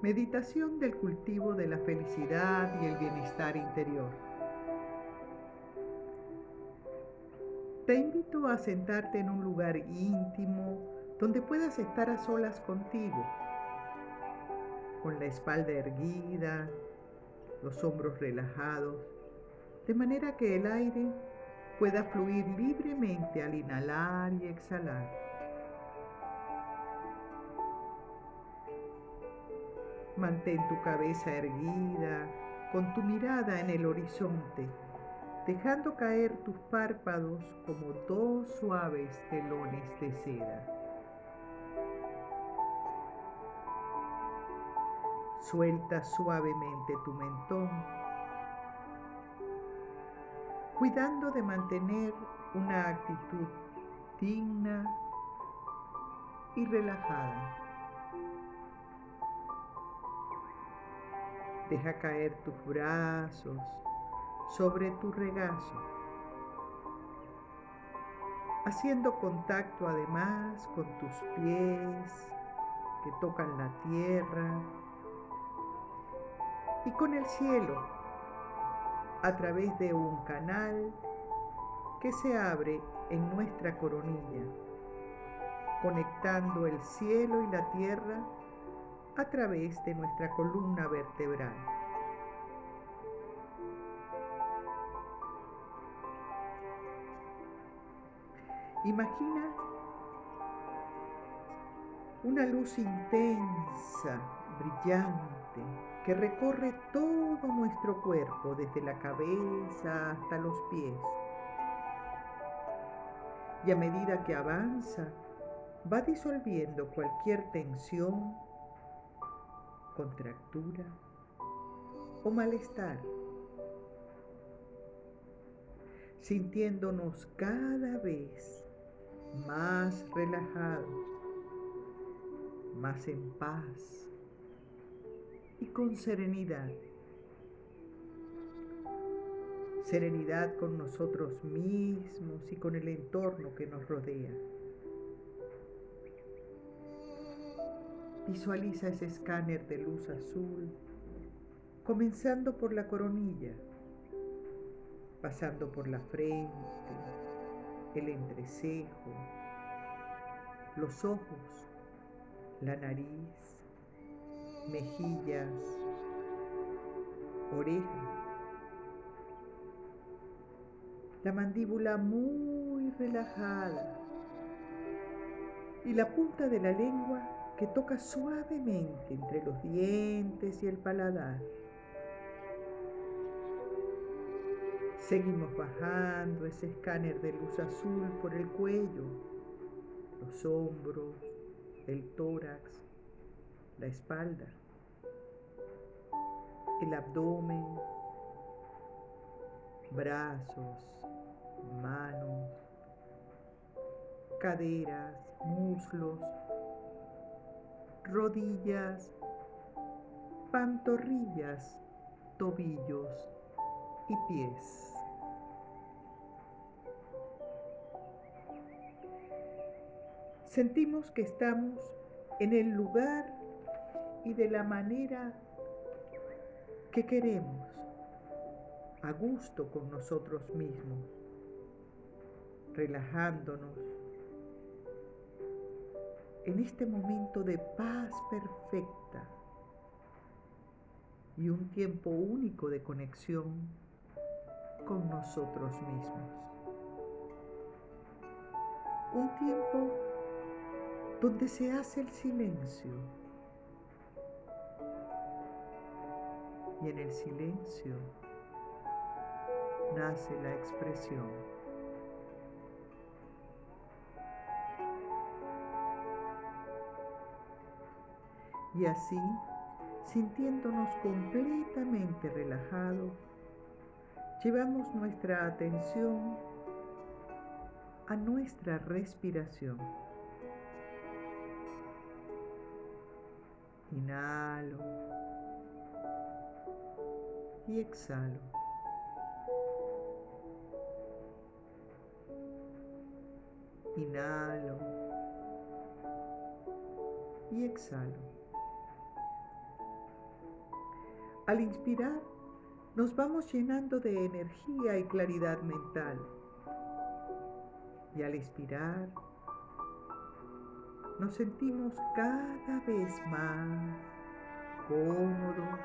Meditación del cultivo de la felicidad y el bienestar interior. Te invito a sentarte en un lugar íntimo donde puedas estar a solas contigo, con la espalda erguida, los hombros relajados, de manera que el aire pueda fluir libremente al inhalar y exhalar. Mantén tu cabeza erguida, con tu mirada en el horizonte, dejando caer tus párpados como dos suaves telones de seda. Suelta suavemente tu mentón, cuidando de mantener una actitud digna y relajada. Deja caer tus brazos sobre tu regazo, haciendo contacto además con tus pies que tocan la tierra y con el cielo a través de un canal que se abre en nuestra coronilla, conectando el cielo y la tierra a través de nuestra columna vertebral. Imagina una luz intensa, brillante, que recorre todo nuestro cuerpo, desde la cabeza hasta los pies. Y a medida que avanza, va disolviendo cualquier tensión contractura o malestar, sintiéndonos cada vez más relajados, más en paz y con serenidad. Serenidad con nosotros mismos y con el entorno que nos rodea. Visualiza ese escáner de luz azul, comenzando por la coronilla, pasando por la frente, el entrecejo, los ojos, la nariz, mejillas, oreja, la mandíbula muy relajada y la punta de la lengua que toca suavemente entre los dientes y el paladar. Seguimos bajando ese escáner de luz azul por el cuello, los hombros, el tórax, la espalda, el abdomen, brazos, manos, caderas, muslos, rodillas, pantorrillas, tobillos y pies. Sentimos que estamos en el lugar y de la manera que queremos, a gusto con nosotros mismos, relajándonos en este momento de paz perfecta y un tiempo único de conexión con nosotros mismos. Un tiempo donde se hace el silencio y en el silencio nace la expresión. Y así, sintiéndonos completamente relajados, llevamos nuestra atención a nuestra respiración. Inhalo y exhalo. Inhalo y exhalo. Al inspirar, nos vamos llenando de energía y claridad mental. Y al expirar, nos sentimos cada vez más cómodos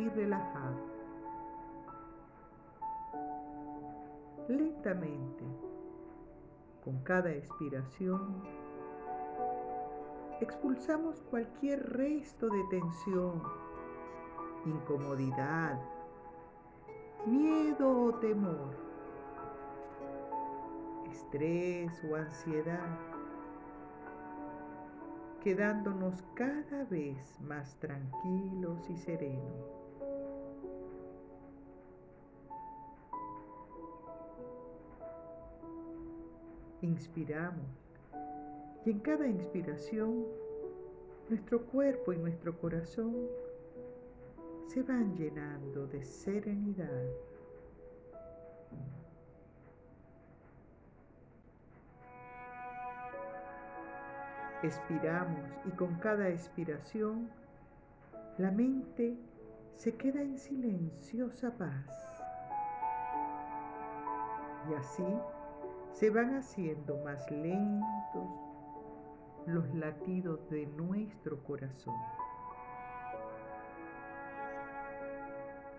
y relajados. Lentamente, con cada expiración, expulsamos cualquier resto de tensión, incomodidad, miedo o temor, estrés o ansiedad, quedándonos cada vez más tranquilos y serenos. Inspiramos y en cada inspiración nuestro cuerpo y nuestro corazón se van llenando de serenidad. Expiramos y con cada expiración la mente se queda en silenciosa paz. Y así se van haciendo más lentos los latidos de nuestro corazón.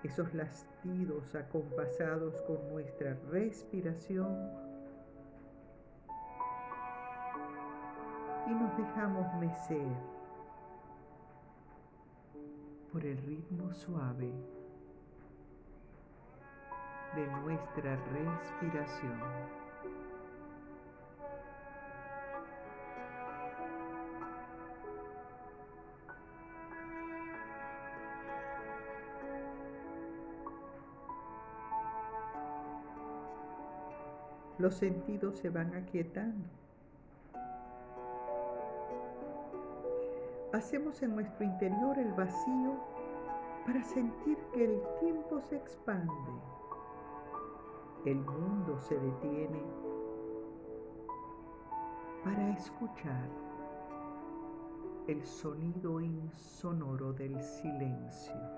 Esos latidos acompasados con nuestra respiración y nos dejamos mecer por el ritmo suave de nuestra respiración. Los sentidos se van aquietando. Hacemos en nuestro interior el vacío para sentir que el tiempo se expande, el mundo se detiene para escuchar el sonido insonoro del silencio.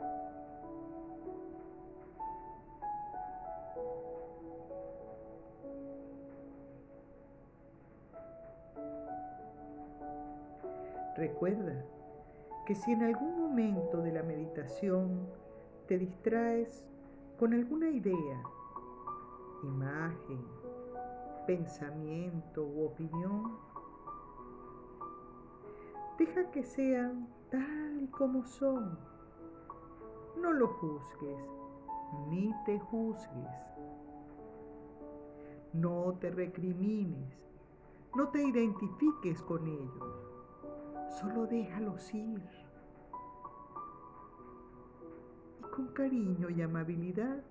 Recuerda que si en algún momento de la meditación te distraes con alguna idea, imagen, pensamiento u opinión, deja que sean tal y como son. No lo juzgues ni te juzgues. No te recrimines, no te identifiques con ellos Solo déjalos ir. Y con cariño y amabilidad,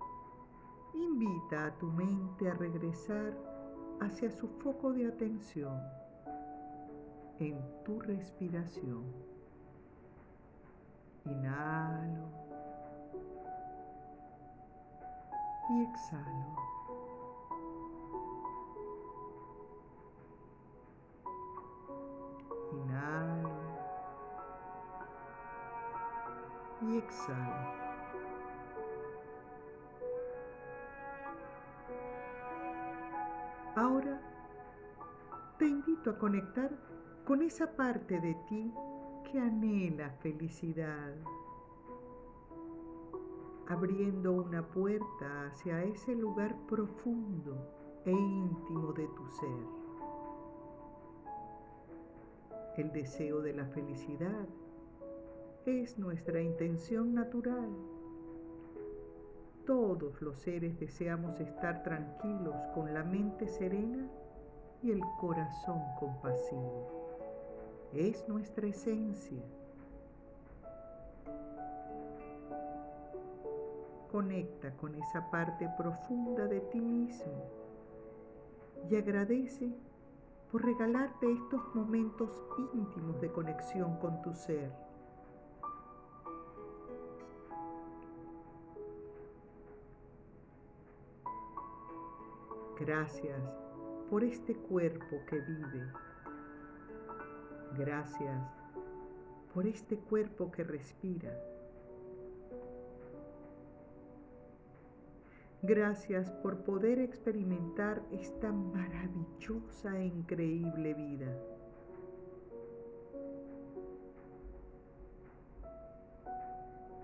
invita a tu mente a regresar hacia su foco de atención en tu respiración. Inhalo y exhalo. Ahora te invito a conectar con esa parte de ti que anhela felicidad, abriendo una puerta hacia ese lugar profundo e íntimo de tu ser. El deseo de la felicidad es nuestra intención natural. Todos los seres deseamos estar tranquilos con la mente serena y el corazón compasivo. Es nuestra esencia. Conecta con esa parte profunda de ti mismo y agradece por regalarte estos momentos íntimos de conexión con tu ser. Gracias por este cuerpo que vive. Gracias por este cuerpo que respira. Gracias por poder experimentar esta maravillosa e increíble vida.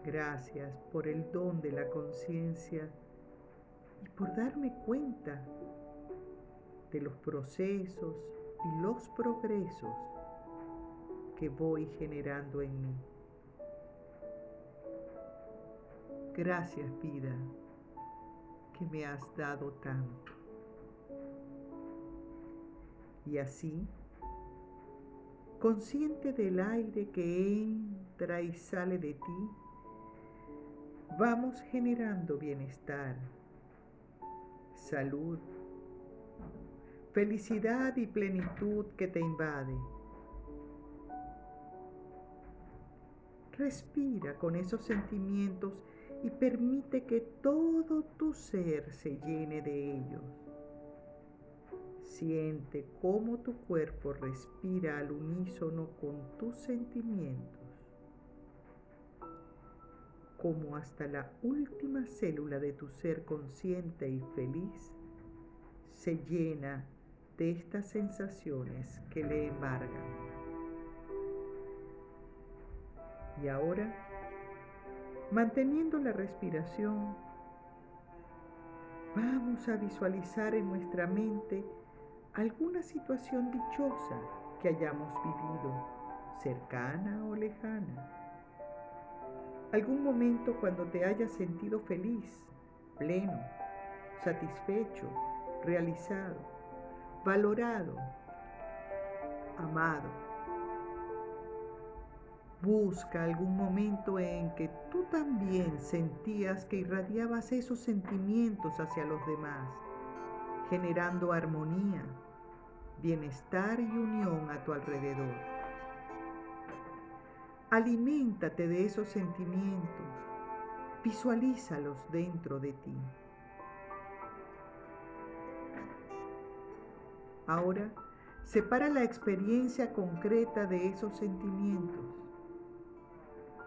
Gracias por el don de la conciencia y por darme cuenta de los procesos y los progresos que voy generando en mí. Gracias vida que me has dado tanto. Y así, consciente del aire que entra y sale de ti, vamos generando bienestar, salud, felicidad y plenitud que te invade. Respira con esos sentimientos y permite que todo tu ser se llene de ellos. Siente cómo tu cuerpo respira al unísono con tus sentimientos, como hasta la última célula de tu ser consciente y feliz se llena de estas sensaciones que le embargan. Y ahora Manteniendo la respiración, vamos a visualizar en nuestra mente alguna situación dichosa que hayamos vivido, cercana o lejana. Algún momento cuando te hayas sentido feliz, pleno, satisfecho, realizado, valorado, amado. Busca algún momento en que tú también sentías que irradiabas esos sentimientos hacia los demás, generando armonía, bienestar y unión a tu alrededor. Aliméntate de esos sentimientos, visualízalos dentro de ti. Ahora, separa la experiencia concreta de esos sentimientos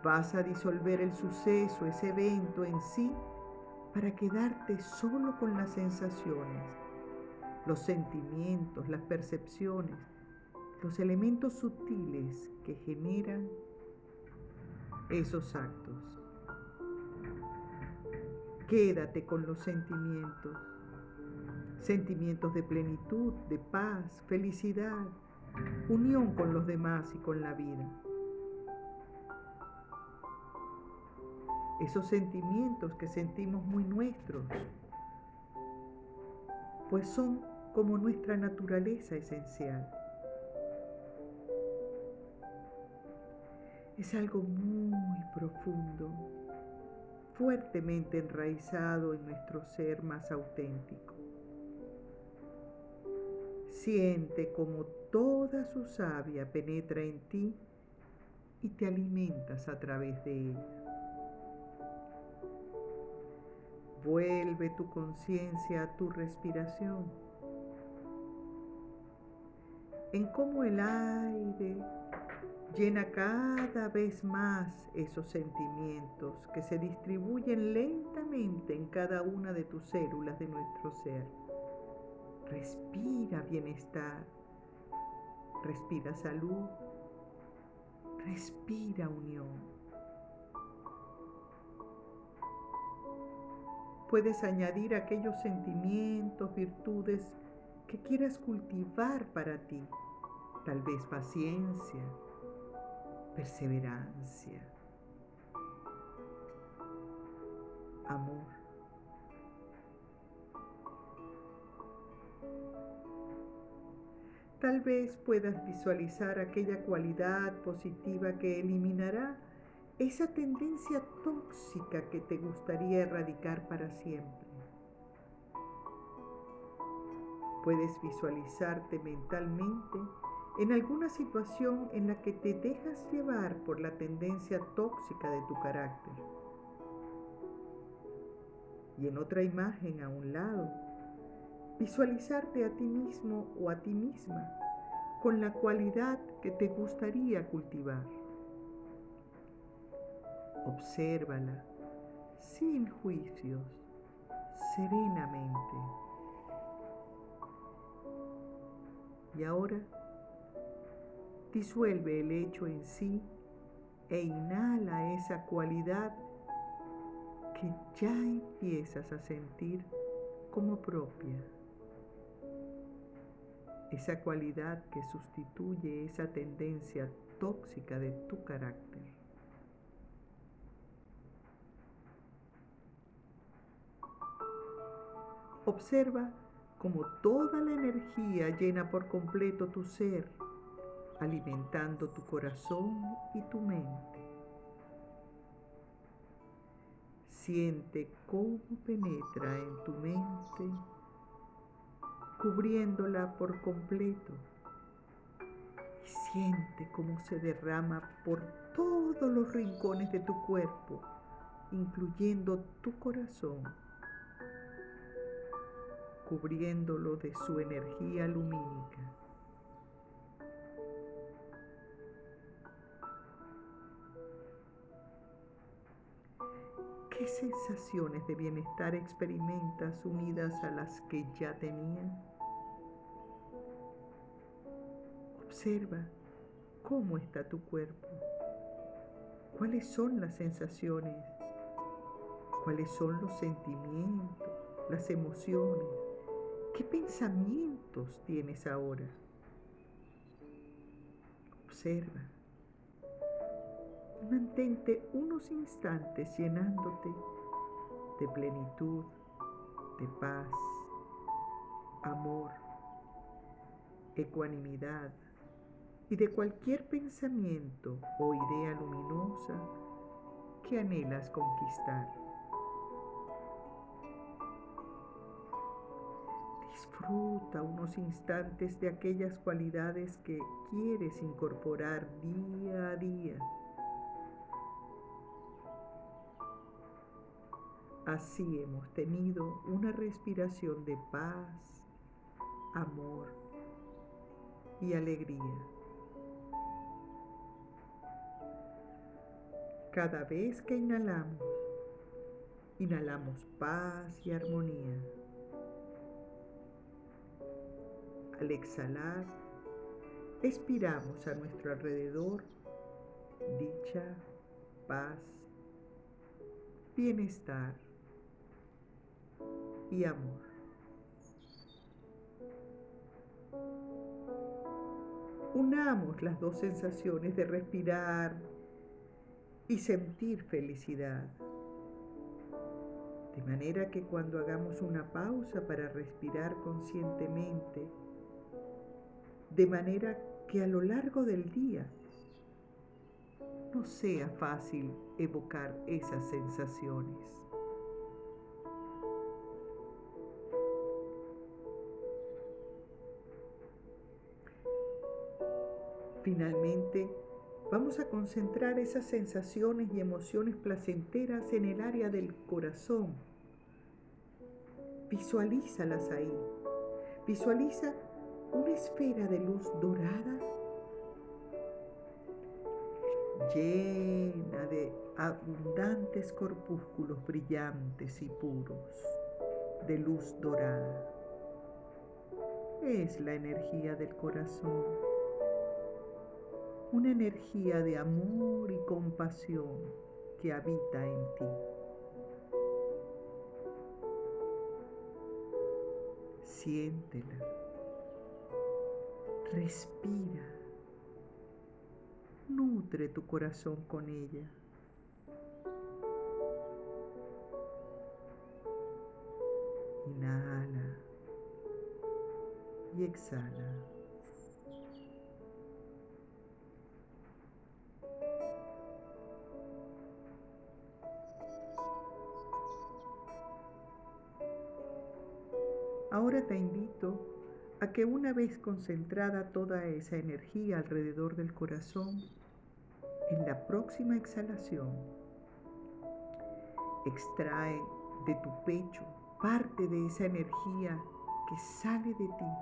Vas a disolver el suceso, ese evento en sí, para quedarte solo con las sensaciones, los sentimientos, las percepciones, los elementos sutiles que generan esos actos. Quédate con los sentimientos, sentimientos de plenitud, de paz, felicidad, unión con los demás y con la vida. esos sentimientos que sentimos muy nuestros, pues son como nuestra naturaleza esencial. Es algo muy profundo, fuertemente enraizado en nuestro ser más auténtico. Siente como toda su savia penetra en ti y te alimentas a través de ella. Vuelve tu conciencia a tu respiración, en cómo el aire llena cada vez más esos sentimientos que se distribuyen lentamente en cada una de tus células de nuestro ser. Respira bienestar, respira salud, respira unión. Puedes añadir aquellos sentimientos, virtudes que quieras cultivar para ti. Tal vez paciencia, perseverancia, amor. Tal vez puedas visualizar aquella cualidad positiva que eliminará esa tendencia tóxica que te gustaría erradicar para siempre. Puedes visualizarte mentalmente en alguna situación en la que te dejas llevar por la tendencia tóxica de tu carácter. Y en otra imagen a un lado, visualizarte a ti mismo o a ti misma con la cualidad que te gustaría cultivar. Obsérvala sin juicios, serenamente. Y ahora disuelve el hecho en sí e inhala esa cualidad que ya empiezas a sentir como propia. Esa cualidad que sustituye esa tendencia tóxica de tu carácter. Observa cómo toda la energía llena por completo tu ser, alimentando tu corazón y tu mente. Siente cómo penetra en tu mente, cubriéndola por completo. Y siente cómo se derrama por todos los rincones de tu cuerpo, incluyendo tu corazón, cubriéndolo de su energía lumínica. ¿Qué sensaciones de bienestar experimentas unidas a las que ya tenías? Observa cómo está tu cuerpo, cuáles son las sensaciones, cuáles son los sentimientos, las emociones, qué pensamientos tienes ahora. Observa. Mantente unos instantes llenándote de plenitud, de paz, amor, ecuanimidad y de cualquier pensamiento o idea luminosa que anhelas conquistar. Disfruta unos instantes de aquellas cualidades que quieres incorporar día a día Así hemos tenido una respiración de paz, amor y alegría. Cada vez que inhalamos, inhalamos paz y armonía. Al exhalar, expiramos a nuestro alrededor dicha, paz, bienestar y amor. Unamos las dos sensaciones de respirar y sentir felicidad. De manera que cuando hagamos una pausa para respirar conscientemente, de manera que a lo largo del día no sea fácil evocar esas sensaciones. Finalmente, vamos a concentrar esas sensaciones y emociones placenteras en el área del corazón. Visualízalas ahí. Visualiza una esfera de luz dorada llena de abundantes corpúsculos brillantes y puros de luz dorada. Es la energía del corazón una energía de amor y compasión que habita en ti. Siéntela. Respira. Nutre tu corazón con ella. Inhala y exhala. Ahora te invito a que una vez concentrada toda esa energía alrededor del corazón, en la próxima exhalación, extrae de tu pecho parte de esa energía que sale de ti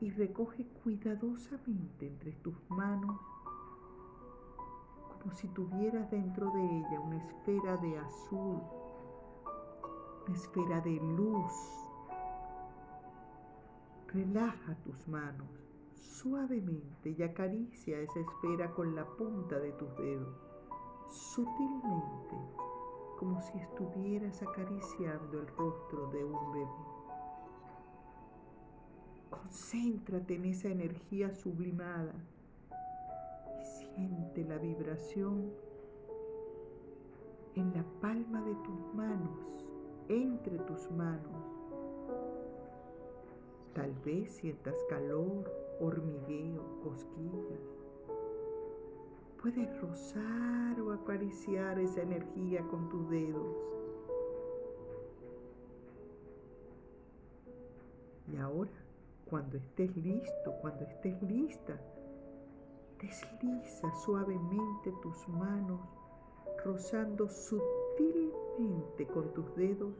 y recoge cuidadosamente entre tus manos como si tuvieras dentro de ella una esfera de azul esfera de luz. Relaja tus manos suavemente y acaricia esa esfera con la punta de tus dedos, sutilmente, como si estuvieras acariciando el rostro de un bebé. Concéntrate en esa energía sublimada y siente la vibración en la palma de tus manos, entre tus manos. Tal vez sientas calor, hormigueo, cosquillas. Puedes rozar o acariciar esa energía con tus dedos. Y ahora, cuando estés listo, cuando estés lista, desliza suavemente tus manos rozando con tus dedos,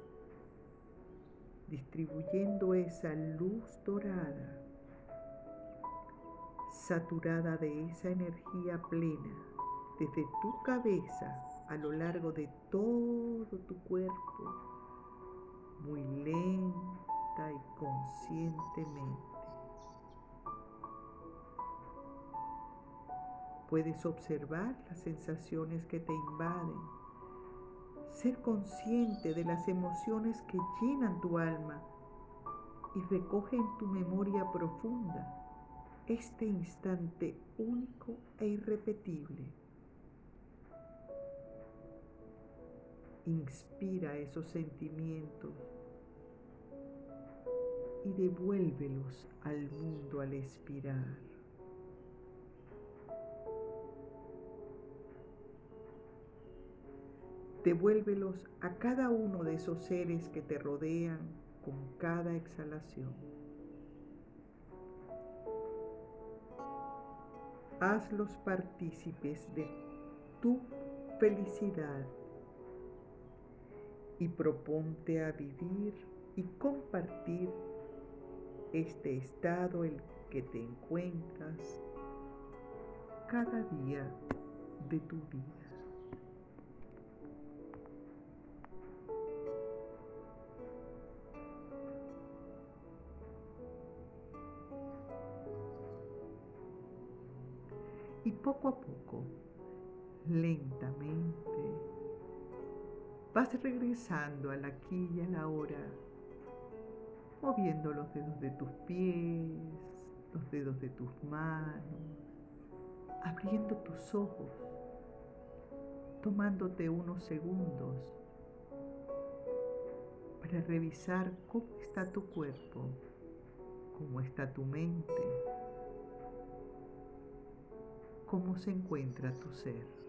distribuyendo esa luz dorada, saturada de esa energía plena, desde tu cabeza a lo largo de todo tu cuerpo, muy lenta y conscientemente. Puedes observar las sensaciones que te invaden, ser consciente de las emociones que llenan tu alma y recoge en tu memoria profunda este instante único e irrepetible. Inspira esos sentimientos y devuélvelos al mundo al expirar. Devuélvelos a cada uno de esos seres que te rodean con cada exhalación. Hazlos partícipes de tu felicidad y proponte a vivir y compartir este estado en que te encuentras cada día de tu vida. Y poco a poco, lentamente, vas regresando al aquí y a la hora, moviendo los dedos de tus pies, los dedos de tus manos, abriendo tus ojos, tomándote unos segundos para revisar cómo está tu cuerpo, cómo está tu mente cómo se encuentra tu ser.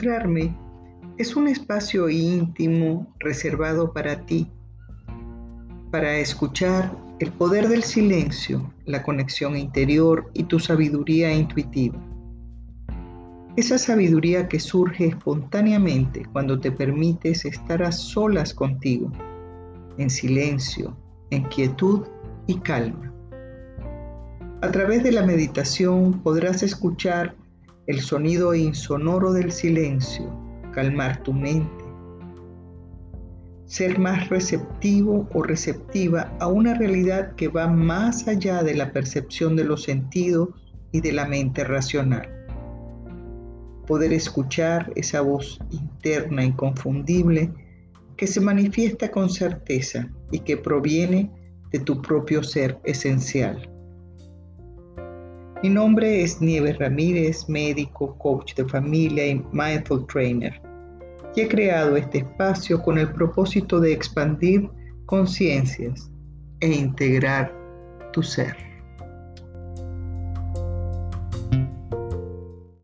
Encontrarme es un espacio íntimo reservado para ti, para escuchar el poder del silencio, la conexión interior y tu sabiduría intuitiva. Esa sabiduría que surge espontáneamente cuando te permites estar a solas contigo, en silencio, en quietud y calma. A través de la meditación podrás escuchar el sonido insonoro del silencio, calmar tu mente, ser más receptivo o receptiva a una realidad que va más allá de la percepción de los sentidos y de la mente racional. Poder escuchar esa voz interna inconfundible que se manifiesta con certeza y que proviene de tu propio ser esencial. Mi nombre es Nieves Ramírez, médico, coach de familia y mindful trainer. Y he creado este espacio con el propósito de expandir conciencias e integrar tu ser.